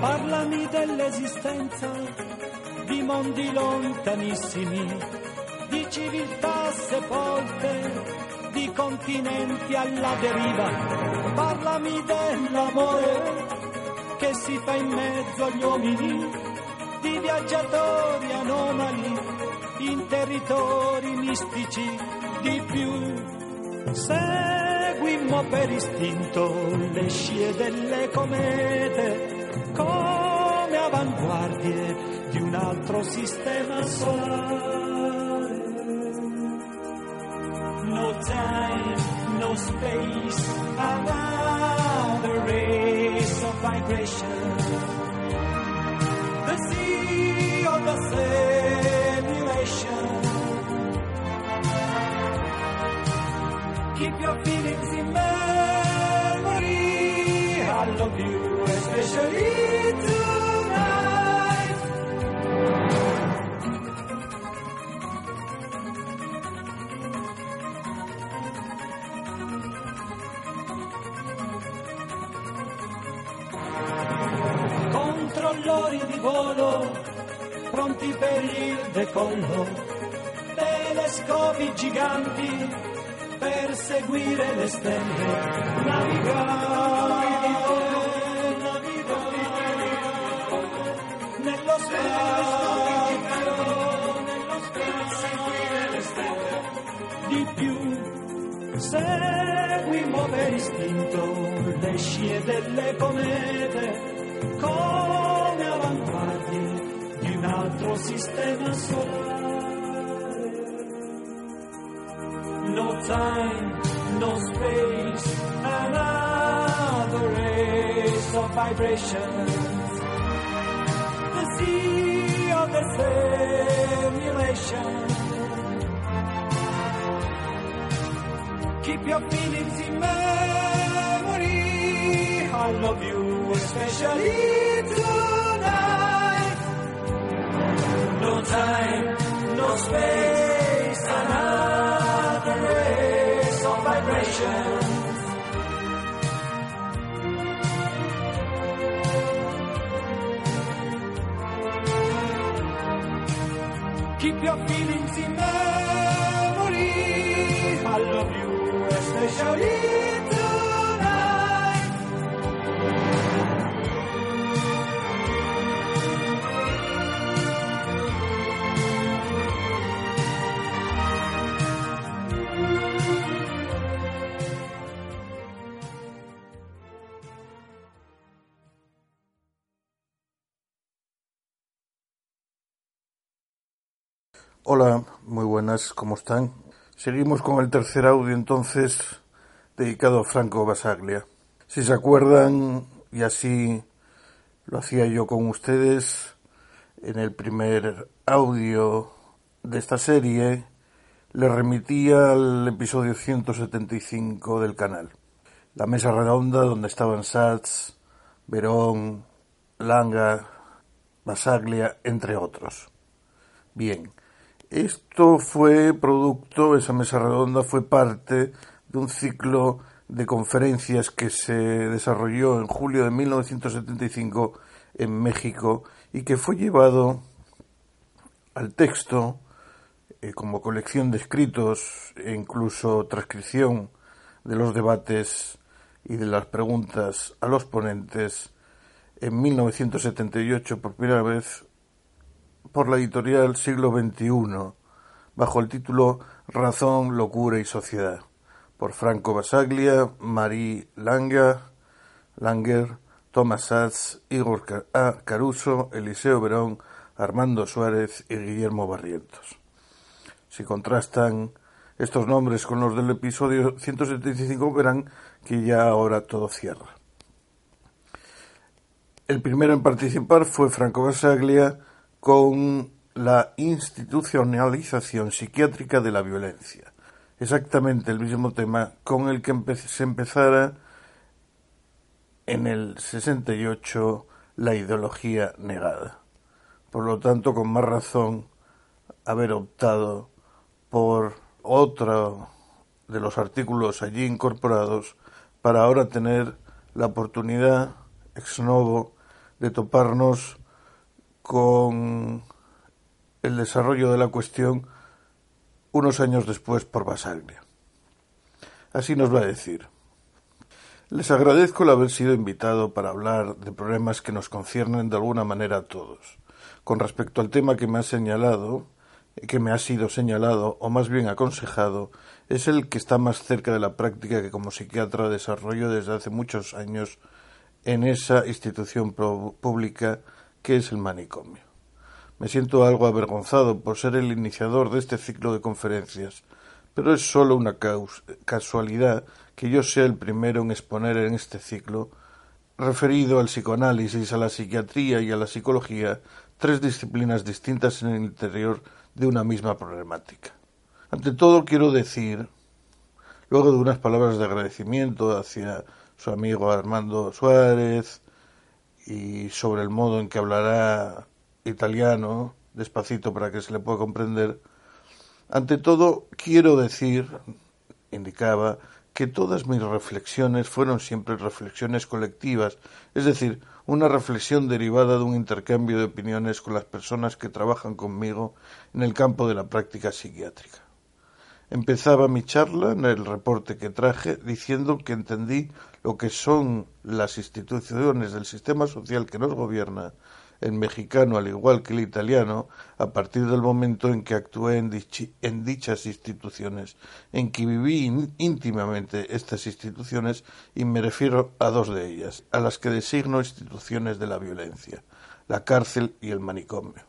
Parlami dell'esistenza di mondi lontanissimi, di civiltà sepolte di continenti alla deriva. Parlami dell'amore che si fa in mezzo agli uomini, di viaggiatori anomali in territori mistici di più. Seguimmo per istinto le scie delle comete come avanguardie di un altro sistema solare. No time, no space, another race of vibration. The sea of the simulation. Keep your feelings in memory. I Controllori di volo, pronti per il decollo. Telescopi giganti per seguire le stelle. Navigare, navigare nello spazio, nello spazio, seguire le stelle. Di più, seguimmo per istinto le scie delle comete come avanguardie altro sistema solare. No time, no space, another race of vibrations. The sea of the simulation. Keep your feelings in memory. I love you, especially ocean. ¿Cómo están? Seguimos con el tercer audio entonces dedicado a Franco Basaglia. Si se acuerdan, y así lo hacía yo con ustedes en el primer audio de esta serie, le remitía al episodio 175 del canal. La mesa redonda donde estaban Satz, Verón, Langa, Basaglia, entre otros. Bien, esto fue producto, esa mesa redonda fue parte de un ciclo de conferencias que se desarrolló en julio de 1975 en México y que fue llevado al texto eh, como colección de escritos e incluso transcripción de los debates y de las preguntas a los ponentes en 1978 por primera vez por la editorial Siglo XXI, bajo el título Razón, Locura y Sociedad, por Franco Basaglia, Marie Langa, Langer, Thomas Satz, Igor Caruso, Eliseo Verón, Armando Suárez y Guillermo Barrientos. Si contrastan estos nombres con los del episodio 175 verán que ya ahora todo cierra. El primero en participar fue Franco Basaglia con la institucionalización psiquiátrica de la violencia. Exactamente el mismo tema con el que se empezara en el 68 la ideología negada. Por lo tanto, con más razón haber optado por otro de los artículos allí incorporados para ahora tener la oportunidad ex novo de toparnos con el desarrollo de la cuestión unos años después por Basaglia. Así nos va a decir. Les agradezco el haber sido invitado para hablar de problemas que nos conciernen de alguna manera a todos. Con respecto al tema que me ha señalado, que me ha sido señalado, o más bien aconsejado, es el que está más cerca de la práctica que como psiquiatra desarrollo desde hace muchos años en esa institución pública que es el manicomio. Me siento algo avergonzado por ser el iniciador de este ciclo de conferencias, pero es solo una casualidad que yo sea el primero en exponer en este ciclo, referido al psicoanálisis, a la psiquiatría y a la psicología, tres disciplinas distintas en el interior de una misma problemática. Ante todo quiero decir, luego de unas palabras de agradecimiento hacia su amigo Armando Suárez y sobre el modo en que hablará italiano, despacito para que se le pueda comprender, ante todo quiero decir, indicaba, que todas mis reflexiones fueron siempre reflexiones colectivas, es decir, una reflexión derivada de un intercambio de opiniones con las personas que trabajan conmigo en el campo de la práctica psiquiátrica. Empezaba mi charla en el reporte que traje diciendo que entendí lo que son las instituciones del sistema social que nos gobierna, el mexicano al igual que el italiano, a partir del momento en que actué en, en dichas instituciones, en que viví íntimamente estas instituciones y me refiero a dos de ellas, a las que designo instituciones de la violencia, la cárcel y el manicomio.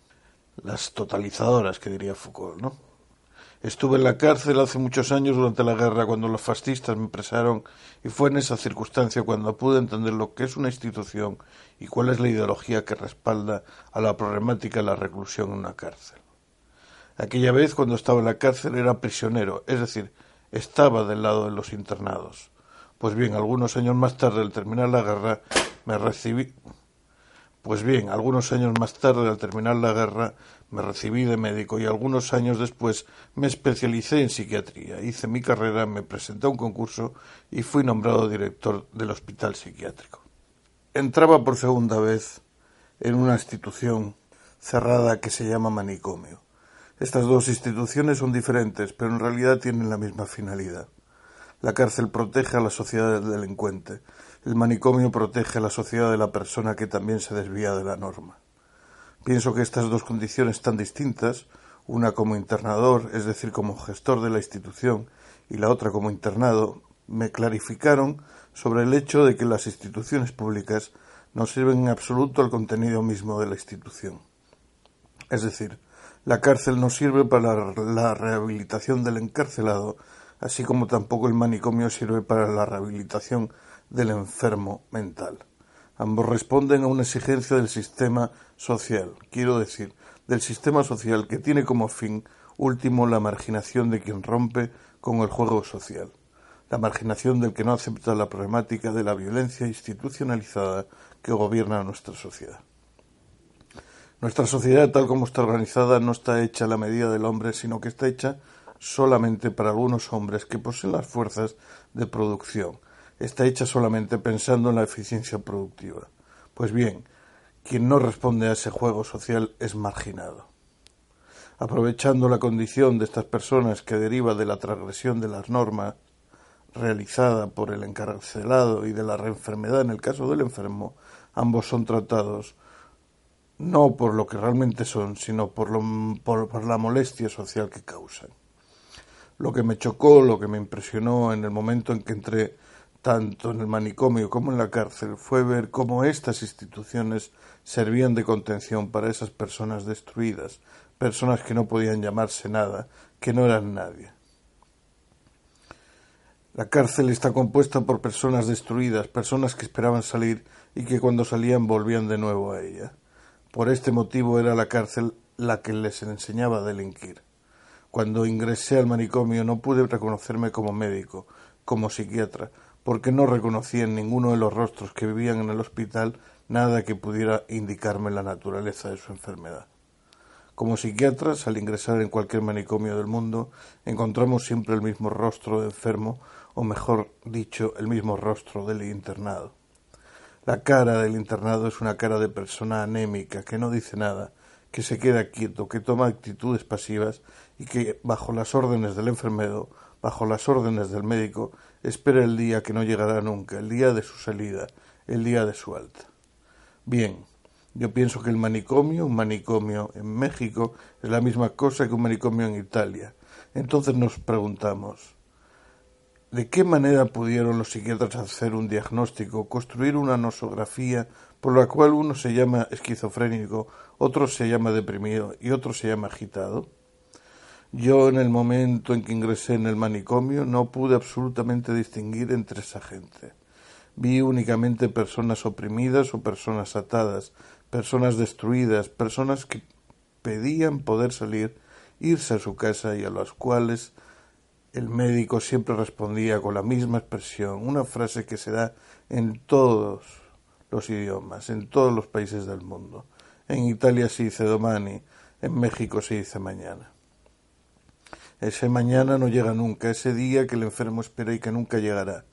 Las totalizadoras, que diría Foucault, ¿no? Estuve en la cárcel hace muchos años durante la guerra cuando los fascistas me presaron y fue en esa circunstancia cuando pude entender lo que es una institución y cuál es la ideología que respalda a la problemática de la reclusión en una cárcel. Aquella vez cuando estaba en la cárcel era prisionero, es decir, estaba del lado de los internados. Pues bien, algunos años más tarde, al terminar la guerra, me recibí pues bien, algunos años más tarde, al terminar la guerra, me recibí de médico y algunos años después me especialicé en psiquiatría. Hice mi carrera, me presenté a un concurso y fui nombrado director del hospital psiquiátrico. Entraba por segunda vez en una institución cerrada que se llama manicomio. Estas dos instituciones son diferentes, pero en realidad tienen la misma finalidad. La cárcel protege a la sociedad del delincuente, el manicomio protege a la sociedad de la persona que también se desvía de la norma. Pienso que estas dos condiciones tan distintas, una como internador, es decir, como gestor de la institución, y la otra como internado, me clarificaron sobre el hecho de que las instituciones públicas no sirven en absoluto al contenido mismo de la institución. Es decir, la cárcel no sirve para la rehabilitación del encarcelado, así como tampoco el manicomio sirve para la rehabilitación del enfermo mental. Ambos responden a una exigencia del sistema social, quiero decir, del sistema social que tiene como fin último la marginación de quien rompe con el juego social, la marginación del que no acepta la problemática de la violencia institucionalizada que gobierna nuestra sociedad. Nuestra sociedad, tal como está organizada, no está hecha a la medida del hombre, sino que está hecha solamente para algunos hombres que poseen las fuerzas de producción, está hecha solamente pensando en la eficiencia productiva. Pues bien, quien no responde a ese juego social es marginado. Aprovechando la condición de estas personas que deriva de la transgresión de las normas realizada por el encarcelado y de la reenfermedad en el caso del enfermo, ambos son tratados no por lo que realmente son, sino por, por la molestia social que causan. Lo que me chocó, lo que me impresionó en el momento en que entré tanto en el manicomio como en la cárcel, fue ver cómo estas instituciones servían de contención para esas personas destruidas, personas que no podían llamarse nada, que no eran nadie. La cárcel está compuesta por personas destruidas, personas que esperaban salir y que cuando salían volvían de nuevo a ella. Por este motivo era la cárcel la que les enseñaba a delinquir. Cuando ingresé al manicomio no pude reconocerme como médico, como psiquiatra, porque no reconocía en ninguno de los rostros que vivían en el hospital nada que pudiera indicarme la naturaleza de su enfermedad. Como psiquiatras, al ingresar en cualquier manicomio del mundo, encontramos siempre el mismo rostro de enfermo, o mejor dicho, el mismo rostro del internado. La cara del internado es una cara de persona anémica, que no dice nada, que se queda quieto, que toma actitudes pasivas y que, bajo las órdenes del enfermero, bajo las órdenes del médico, espera el día que no llegará nunca, el día de su salida, el día de su alta. Bien, yo pienso que el manicomio, un manicomio en México, es la misma cosa que un manicomio en Italia. Entonces nos preguntamos, ¿de qué manera pudieron los psiquiatras hacer un diagnóstico, construir una nosografía por la cual uno se llama esquizofrénico, otro se llama deprimido y otro se llama agitado? Yo en el momento en que ingresé en el manicomio no pude absolutamente distinguir entre esa gente. Vi únicamente personas oprimidas o personas atadas, personas destruidas, personas que pedían poder salir, irse a su casa y a las cuales el médico siempre respondía con la misma expresión, una frase que se da en todos los idiomas, en todos los países del mundo. En Italia se dice domani, en México se dice mañana. Ese mañana no llega nunca, ese día que el enfermo espera y que nunca llegará.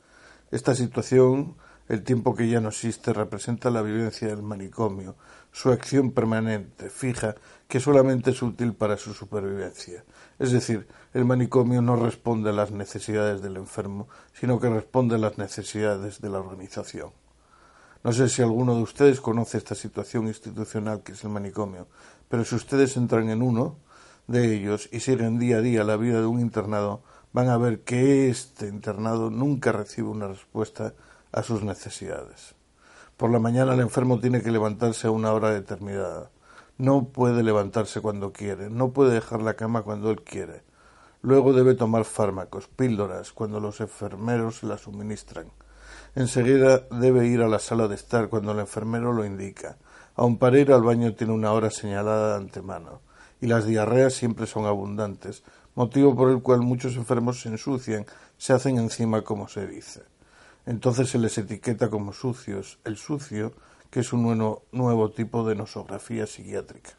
Esta situación, el tiempo que ya no existe, representa la vivencia del manicomio, su acción permanente, fija, que solamente es útil para su supervivencia. Es decir, el manicomio no responde a las necesidades del enfermo, sino que responde a las necesidades de la organización. No sé si alguno de ustedes conoce esta situación institucional que es el manicomio, pero si ustedes entran en uno, de ellos y siguen día a día la vida de un internado, van a ver que este internado nunca recibe una respuesta a sus necesidades. Por la mañana el enfermo tiene que levantarse a una hora determinada. No puede levantarse cuando quiere, no puede dejar la cama cuando él quiere. Luego debe tomar fármacos, píldoras, cuando los enfermeros las suministran. Enseguida debe ir a la sala de estar cuando el enfermero lo indica. Aun para ir al baño tiene una hora señalada de antemano y las diarreas siempre son abundantes, motivo por el cual muchos enfermos se ensucian, se hacen encima como se dice. Entonces se les etiqueta como sucios, el sucio, que es un nuevo, nuevo tipo de nosografía psiquiátrica.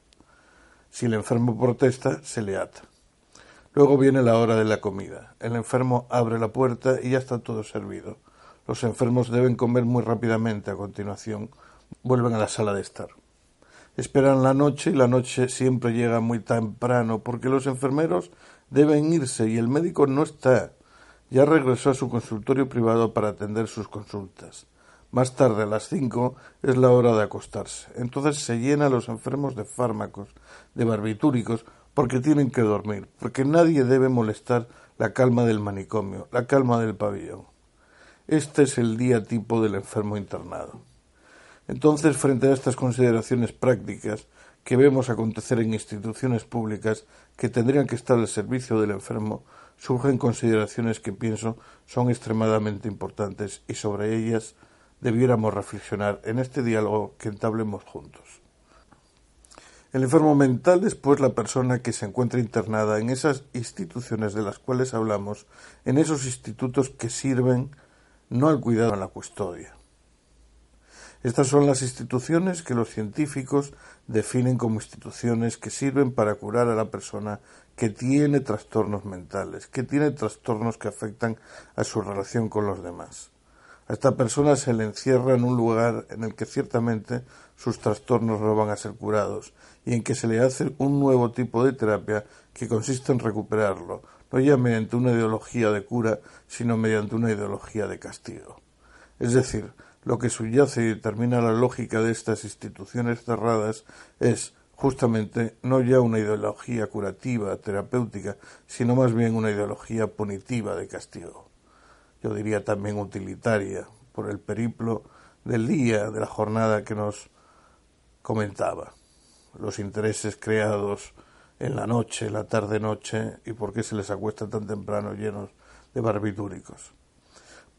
Si el enfermo protesta, se le ata. Luego viene la hora de la comida. El enfermo abre la puerta y ya está todo servido. Los enfermos deben comer muy rápidamente. A continuación, vuelven a la sala de estar esperan la noche y la noche siempre llega muy temprano porque los enfermeros deben irse y el médico no está. Ya regresó a su consultorio privado para atender sus consultas. Más tarde, a las cinco, es la hora de acostarse. Entonces se llena a los enfermos de fármacos, de barbitúricos, porque tienen que dormir, porque nadie debe molestar la calma del manicomio, la calma del pabellón. Este es el día tipo del enfermo internado. Entonces, frente a estas consideraciones prácticas que vemos acontecer en instituciones públicas que tendrían que estar al servicio del enfermo, surgen consideraciones que pienso son extremadamente importantes y sobre ellas debiéramos reflexionar en este diálogo que entablemos juntos. El enfermo mental es pues la persona que se encuentra internada en esas instituciones de las cuales hablamos, en esos institutos que sirven no al cuidado, a la custodia. Estas son las instituciones que los científicos definen como instituciones que sirven para curar a la persona que tiene trastornos mentales, que tiene trastornos que afectan a su relación con los demás. A esta persona se le encierra en un lugar en el que ciertamente sus trastornos no van a ser curados y en que se le hace un nuevo tipo de terapia que consiste en recuperarlo, no ya mediante una ideología de cura, sino mediante una ideología de castigo. Es decir, lo que subyace y determina la lógica de estas instituciones cerradas es justamente no ya una ideología curativa, terapéutica, sino más bien una ideología punitiva de castigo. yo diría también utilitaria, por el periplo del día, de la jornada que nos comentaba, los intereses creados en la noche, la tarde-noche, y por qué se les acuesta tan temprano llenos de barbitúricos.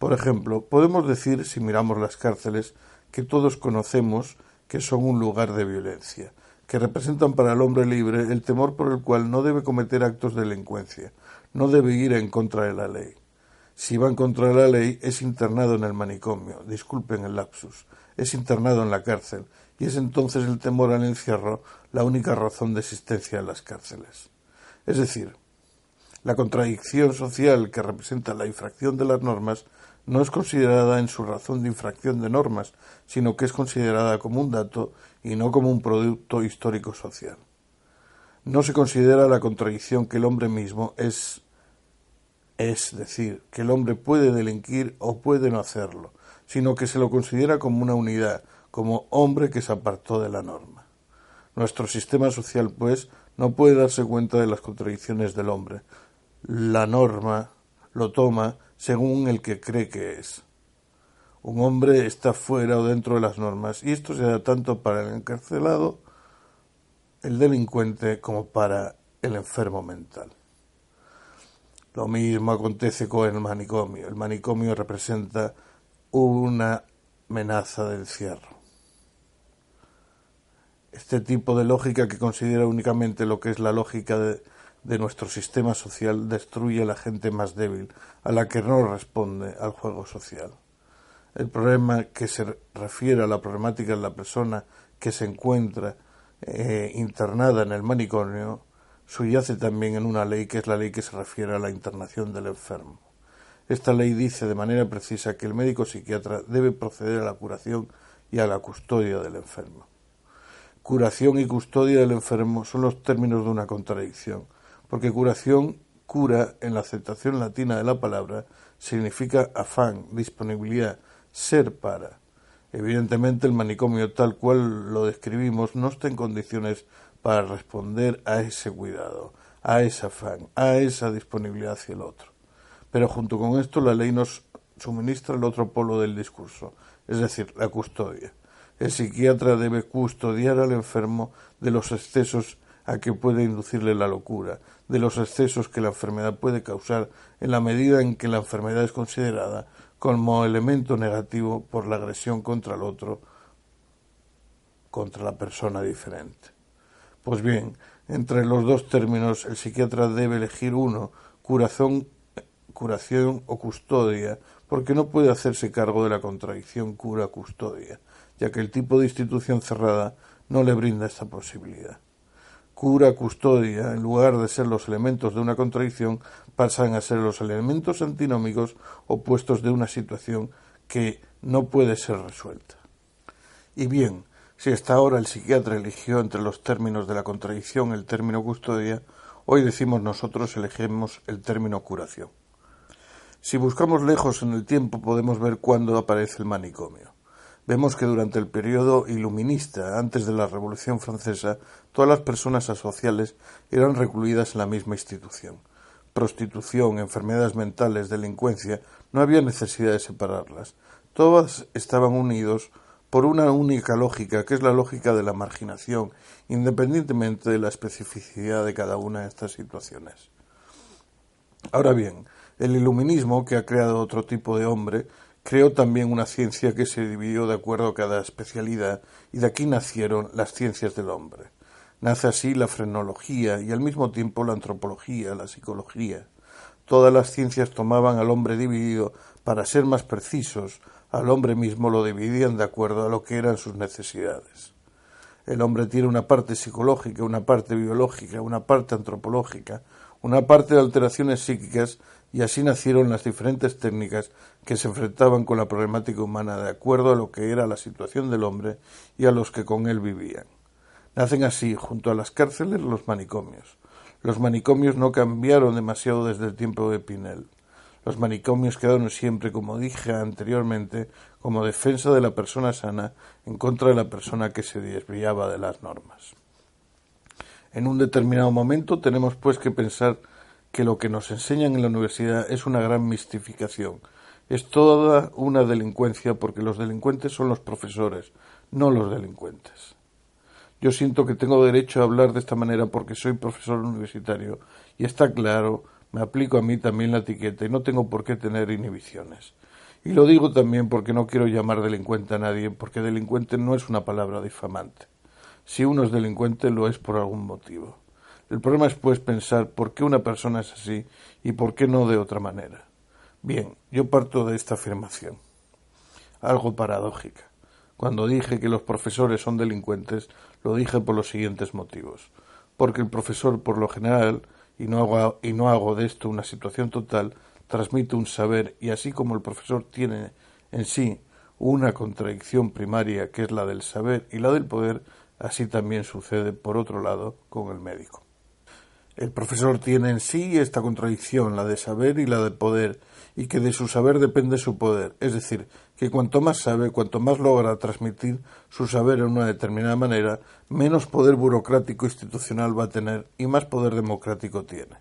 Por ejemplo, podemos decir, si miramos las cárceles, que todos conocemos que son un lugar de violencia, que representan para el hombre libre el temor por el cual no debe cometer actos de delincuencia, no debe ir en contra de la ley. Si va en contra de la ley, es internado en el manicomio, disculpen el lapsus, es internado en la cárcel, y es entonces el temor al encierro la única razón de existencia en las cárceles. Es decir, la contradicción social que representa la infracción de las normas no es considerada en su razón de infracción de normas, sino que es considerada como un dato y no como un producto histórico social. No se considera la contradicción que el hombre mismo es es decir, que el hombre puede delinquir o puede no hacerlo, sino que se lo considera como una unidad, como hombre que se apartó de la norma. Nuestro sistema social, pues, no puede darse cuenta de las contradicciones del hombre. La norma lo toma según el que cree que es. Un hombre está fuera o dentro de las normas, y esto se da tanto para el encarcelado, el delincuente, como para el enfermo mental. Lo mismo acontece con el manicomio. El manicomio representa una amenaza de encierro. Este tipo de lógica que considera únicamente lo que es la lógica de, de nuestro sistema social destruye a la gente más débil, a la que no responde al juego social. El problema que se refiere a la problemática de la persona que se encuentra eh, internada en el manicomio subyace también en una ley que es la ley que se refiere a la internación del enfermo. Esta ley dice de manera precisa que el médico psiquiatra debe proceder a la curación y a la custodia del enfermo. Curación y custodia del enfermo son los términos de una contradicción, porque curación, cura, en la aceptación latina de la palabra, significa afán, disponibilidad, ser para. Evidentemente el manicomio tal cual lo describimos no está en condiciones para responder a ese cuidado, a ese afán, a esa disponibilidad hacia el otro. Pero junto con esto la ley nos suministra el otro polo del discurso, es decir, la custodia. El psiquiatra debe custodiar al enfermo de los excesos a que puede inducirle la locura, de los excesos que la enfermedad puede causar en la medida en que la enfermedad es considerada como elemento negativo por la agresión contra el otro, contra la persona diferente. Pues bien, entre los dos términos el psiquiatra debe elegir uno, curación, curación o custodia, porque no puede hacerse cargo de la contradicción cura-custodia, ya que el tipo de institución cerrada no le brinda esta posibilidad. Cura-custodia, en lugar de ser los elementos de una contradicción, pasan a ser los elementos antinómicos opuestos de una situación que no puede ser resuelta. Y bien, si hasta ahora el psiquiatra eligió entre los términos de la contradicción el término custodia, hoy decimos nosotros elegimos el término curación. Si buscamos lejos en el tiempo podemos ver cuándo aparece el manicomio. Vemos que durante el periodo iluminista, antes de la Revolución Francesa, todas las personas asociales eran recluidas en la misma institución. Prostitución, enfermedades mentales, delincuencia, no había necesidad de separarlas. Todas estaban unidos por una única lógica, que es la lógica de la marginación, independientemente de la especificidad de cada una de estas situaciones. Ahora bien, el iluminismo, que ha creado otro tipo de hombre, creó también una ciencia que se dividió de acuerdo a cada especialidad, y de aquí nacieron las ciencias del hombre. Nace así la frenología y al mismo tiempo la antropología, la psicología. Todas las ciencias tomaban al hombre dividido para ser más precisos, al hombre mismo lo dividían de acuerdo a lo que eran sus necesidades. El hombre tiene una parte psicológica, una parte biológica, una parte antropológica, una parte de alteraciones psíquicas y así nacieron las diferentes técnicas que se enfrentaban con la problemática humana de acuerdo a lo que era la situación del hombre y a los que con él vivían. Nacen así, junto a las cárceles, los manicomios. Los manicomios no cambiaron demasiado desde el tiempo de Pinel. Los manicomios quedaron siempre, como dije anteriormente, como defensa de la persona sana en contra de la persona que se desviaba de las normas. En un determinado momento tenemos pues que pensar que lo que nos enseñan en la universidad es una gran mistificación, Es toda una delincuencia porque los delincuentes son los profesores, no los delincuentes. Yo siento que tengo derecho a hablar de esta manera porque soy profesor universitario y está claro, me aplico a mí también la etiqueta y no tengo por qué tener inhibiciones. Y lo digo también porque no quiero llamar delincuente a nadie, porque delincuente no es una palabra difamante. Si uno es delincuente lo es por algún motivo. El problema es pues pensar por qué una persona es así y por qué no de otra manera. Bien, yo parto de esta afirmación, algo paradójica. Cuando dije que los profesores son delincuentes, lo dije por los siguientes motivos. Porque el profesor, por lo general, y no hago, y no hago de esto una situación total, transmite un saber y así como el profesor tiene en sí una contradicción primaria que es la del saber y la del poder, así también sucede por otro lado con el médico. El profesor tiene en sí esta contradicción, la de saber y la de poder, y que de su saber depende su poder, es decir, que cuanto más sabe, cuanto más logra transmitir su saber en una determinada manera, menos poder burocrático institucional va a tener y más poder democrático tiene.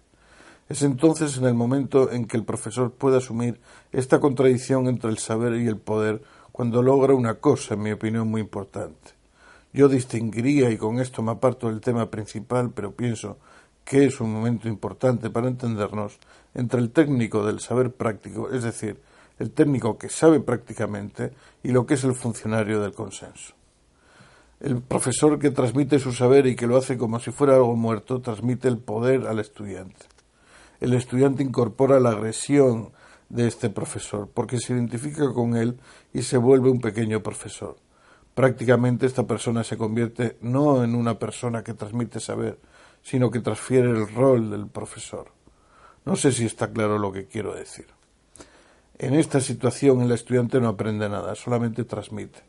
Es entonces en el momento en que el profesor puede asumir esta contradicción entre el saber y el poder cuando logra una cosa, en mi opinión, muy importante. Yo distinguiría, y con esto me aparto del tema principal, pero pienso que es un momento importante para entendernos, entre el técnico del saber práctico, es decir, el técnico que sabe prácticamente, y lo que es el funcionario del consenso. El profesor que transmite su saber y que lo hace como si fuera algo muerto, transmite el poder al estudiante. El estudiante incorpora la agresión de este profesor, porque se identifica con él y se vuelve un pequeño profesor. Prácticamente esta persona se convierte no en una persona que transmite saber, sino que transfiere el rol del profesor. No sé si está claro lo que quiero decir. En esta situación el estudiante no aprende nada, solamente transmite.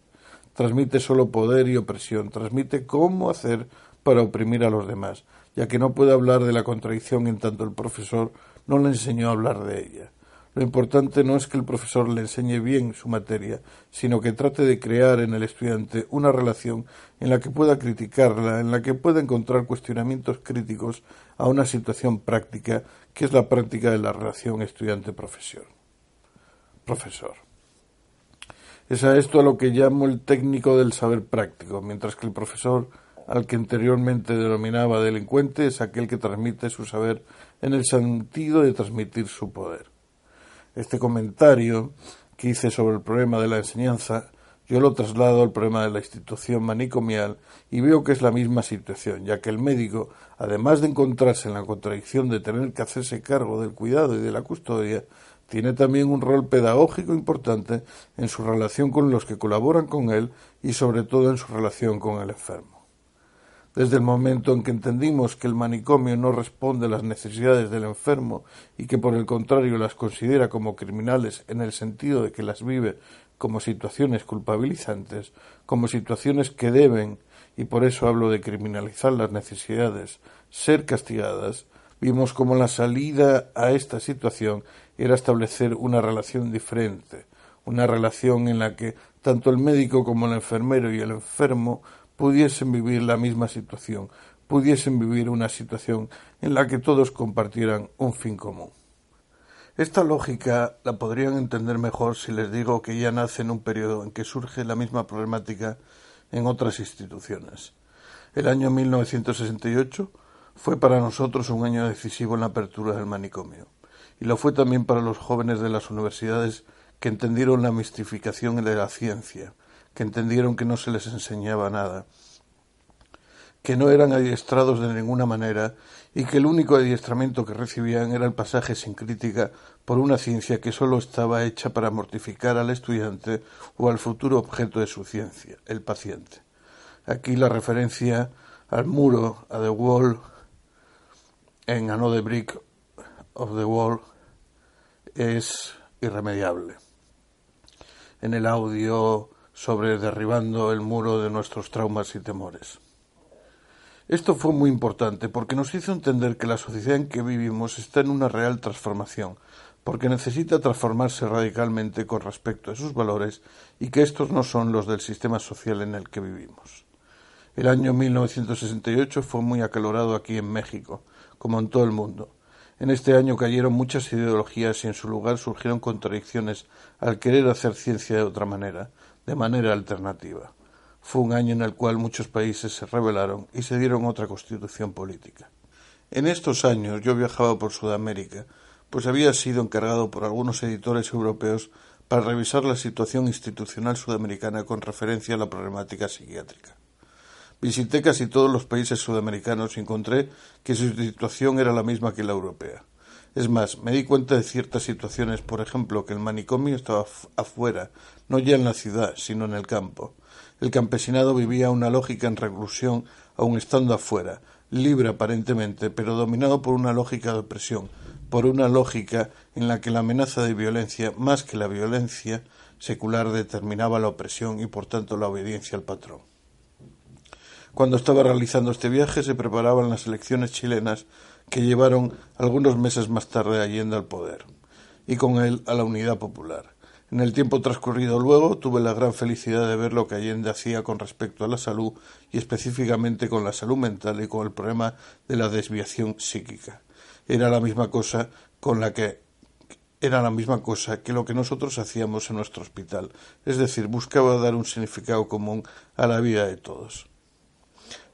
Transmite solo poder y opresión, transmite cómo hacer para oprimir a los demás, ya que no puede hablar de la contradicción en tanto el profesor no le enseñó a hablar de ella. Lo importante no es que el profesor le enseñe bien su materia, sino que trate de crear en el estudiante una relación en la que pueda criticarla, en la que pueda encontrar cuestionamientos críticos a una situación práctica, que es la práctica de la relación estudiante-profesor. Profesor. Es a esto a lo que llamo el técnico del saber práctico, mientras que el profesor, al que anteriormente denominaba delincuente, es aquel que transmite su saber en el sentido de transmitir su poder este comentario que hice sobre el problema de la enseñanza, yo lo traslado al problema de la institución manicomial y veo que es la misma situación, ya que el médico, además de encontrarse en la contradicción de tener que hacerse cargo del cuidado y de la custodia, tiene también un rol pedagógico importante en su relación con los que colaboran con él y sobre todo en su relación con el enfermo. Desde el momento en que entendimos que el manicomio no responde a las necesidades del enfermo y que por el contrario las considera como criminales en el sentido de que las vive como situaciones culpabilizantes, como situaciones que deben, y por eso hablo de criminalizar las necesidades, ser castigadas, vimos como la salida a esta situación era establecer una relación diferente, una relación en la que tanto el médico como el enfermero y el enfermo pudiesen vivir la misma situación, pudiesen vivir una situación en la que todos compartieran un fin común. Esta lógica la podrían entender mejor si les digo que ya nace en un periodo en que surge la misma problemática en otras instituciones. El año 1968 fue para nosotros un año decisivo en la apertura del manicomio, y lo fue también para los jóvenes de las universidades que entendieron la mistificación de la ciencia, que entendieron que no se les enseñaba nada, que no eran adiestrados de ninguna manera y que el único adiestramiento que recibían era el pasaje sin crítica por una ciencia que sólo estaba hecha para mortificar al estudiante o al futuro objeto de su ciencia, el paciente. Aquí la referencia al muro, a The Wall, en Another Brick of the Wall, es irremediable. En el audio sobre derribando el muro de nuestros traumas y temores. Esto fue muy importante porque nos hizo entender que la sociedad en que vivimos está en una real transformación, porque necesita transformarse radicalmente con respecto a sus valores y que estos no son los del sistema social en el que vivimos. El año 1968 fue muy acalorado aquí en México, como en todo el mundo. En este año cayeron muchas ideologías y en su lugar surgieron contradicciones al querer hacer ciencia de otra manera, de manera alternativa. Fue un año en el cual muchos países se rebelaron y se dieron otra constitución política. En estos años yo viajaba por Sudamérica, pues había sido encargado por algunos editores europeos para revisar la situación institucional sudamericana con referencia a la problemática psiquiátrica. Visité casi todos los países sudamericanos y encontré que su situación era la misma que la europea. Es más, me di cuenta de ciertas situaciones, por ejemplo, que el manicomio estaba afuera, no ya en la ciudad, sino en el campo. El campesinado vivía una lógica en reclusión, aun estando afuera, libre aparentemente, pero dominado por una lógica de opresión, por una lógica en la que la amenaza de violencia, más que la violencia secular, determinaba la opresión y por tanto la obediencia al patrón. Cuando estaba realizando este viaje se preparaban las elecciones chilenas que llevaron algunos meses más tarde a Allende al poder y con él a la unidad popular. En el tiempo transcurrido luego tuve la gran felicidad de ver lo que Allende hacía con respecto a la salud y específicamente con la salud mental y con el problema de la desviación psíquica. Era la misma cosa con la que era la misma cosa que lo que nosotros hacíamos en nuestro hospital, es decir, buscaba dar un significado común a la vida de todos.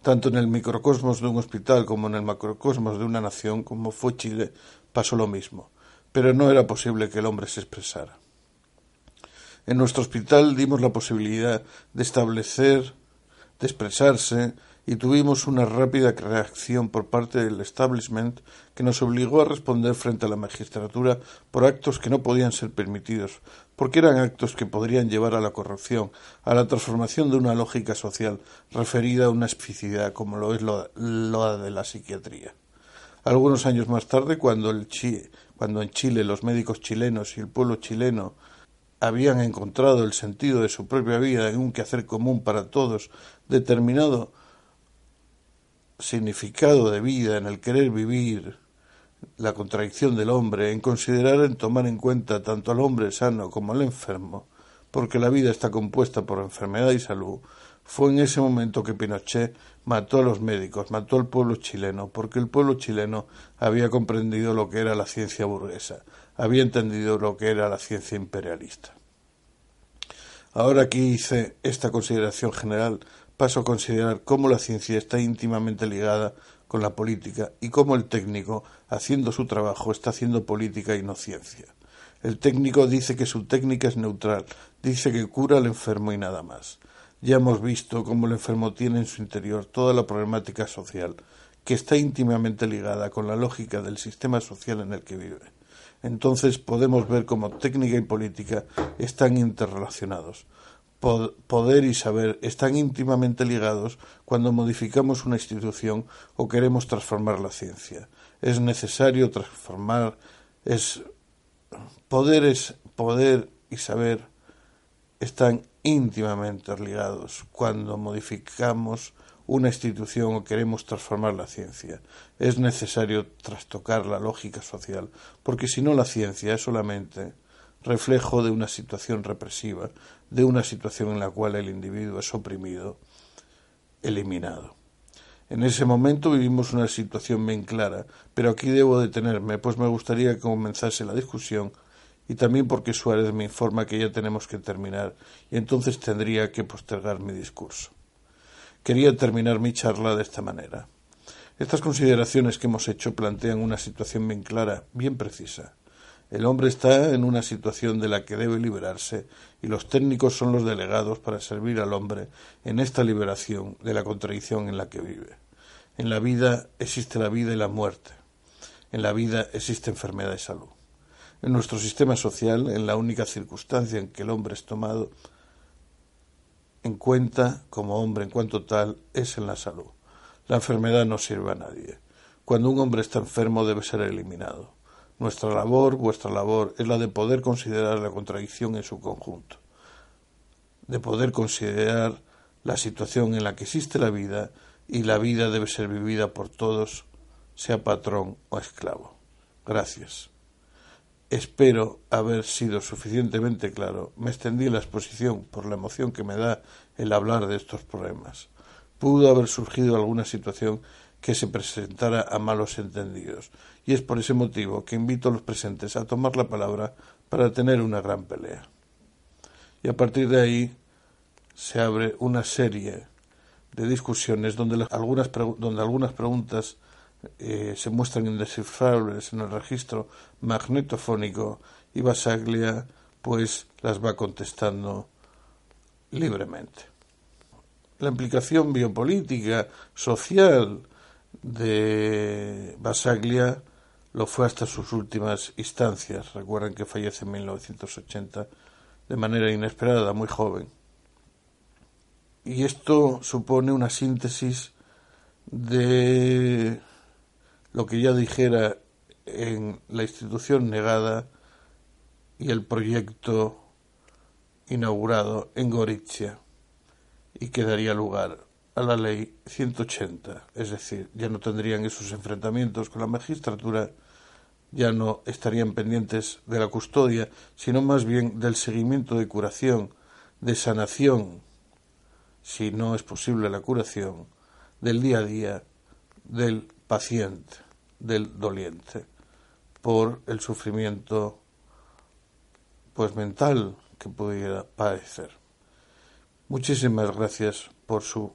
Tanto en el microcosmos de un hospital como en el macrocosmos de una nación, como fue Chile, pasó lo mismo, pero no era posible que el hombre se expresara. En nuestro hospital dimos la posibilidad de establecer, de expresarse, y tuvimos una rápida reacción por parte del establishment que nos obligó a responder frente a la magistratura por actos que no podían ser permitidos, porque eran actos que podrían llevar a la corrupción, a la transformación de una lógica social referida a una esficidad como lo es lo, de la psiquiatría. Algunos años más tarde, cuando, cuando en Chile los médicos chilenos y el pueblo chileno habían encontrado el sentido de su propia vida en un quehacer común para todos, determinado significado de vida, en el querer vivir, la contradicción del hombre, en considerar en tomar en cuenta tanto al hombre sano como al enfermo, porque la vida está compuesta por enfermedad y salud, fue en ese momento que Pinochet mató a los médicos, mató al pueblo chileno, porque el pueblo chileno había comprendido lo que era la ciencia burguesa, había entendido lo que era la ciencia imperialista. Ahora que hice esta consideración general, paso a considerar cómo la ciencia está íntimamente ligada con la política y cómo el técnico, haciendo su trabajo, está haciendo política y no ciencia. El técnico dice que su técnica es neutral, dice que cura al enfermo y nada más. Ya hemos visto cómo el enfermo tiene en su interior toda la problemática social, que está íntimamente ligada con la lógica del sistema social en el que vive entonces podemos ver cómo técnica y política están interrelacionados. Poder y saber están íntimamente ligados cuando modificamos una institución o queremos transformar la ciencia. Es necesario transformar, es poder es poder y saber están íntimamente ligados cuando modificamos una institución o queremos transformar la ciencia. Es necesario trastocar la lógica social, porque si no la ciencia es solamente reflejo de una situación represiva, de una situación en la cual el individuo es oprimido, eliminado. En ese momento vivimos una situación bien clara, pero aquí debo detenerme, pues me gustaría que comenzase la discusión y también porque Suárez me informa que ya tenemos que terminar y entonces tendría que postergar mi discurso. Quería terminar mi charla de esta manera. Estas consideraciones que hemos hecho plantean una situación bien clara, bien precisa. El hombre está en una situación de la que debe liberarse y los técnicos son los delegados para servir al hombre en esta liberación de la contradicción en la que vive. En la vida existe la vida y la muerte. En la vida existe enfermedad y salud. En nuestro sistema social, en la única circunstancia en que el hombre es tomado en cuenta como hombre en cuanto tal es en la salud. La enfermedad no sirve a nadie. Cuando un hombre está enfermo debe ser eliminado. Nuestra labor, vuestra labor, es la de poder considerar la contradicción en su conjunto, de poder considerar la situación en la que existe la vida y la vida debe ser vivida por todos, sea patrón o esclavo. Gracias. Espero haber sido suficientemente claro. Me extendí la exposición por la emoción que me da el hablar de estos problemas. Pudo haber surgido alguna situación que se presentara a malos entendidos. Y es por ese motivo que invito a los presentes a tomar la palabra para tener una gran pelea. Y a partir de ahí se abre una serie de discusiones donde algunas, donde algunas preguntas eh, se muestran indescifrables en el registro magnetofónico y Basaglia pues las va contestando libremente. La implicación biopolítica, social de Basaglia lo fue hasta sus últimas instancias. Recuerden que fallece en 1980 de manera inesperada, muy joven. Y esto supone una síntesis de lo que ya dijera en la institución negada y el proyecto inaugurado en Gorizia y que daría lugar a la ley 180, es decir, ya no tendrían esos enfrentamientos con la magistratura, ya no estarían pendientes de la custodia, sino más bien del seguimiento de curación, de sanación, si no es posible la curación, del día a día del paciente, del doliente, por el sufrimiento pues mental que pudiera padecer. Muchísimas gracias por su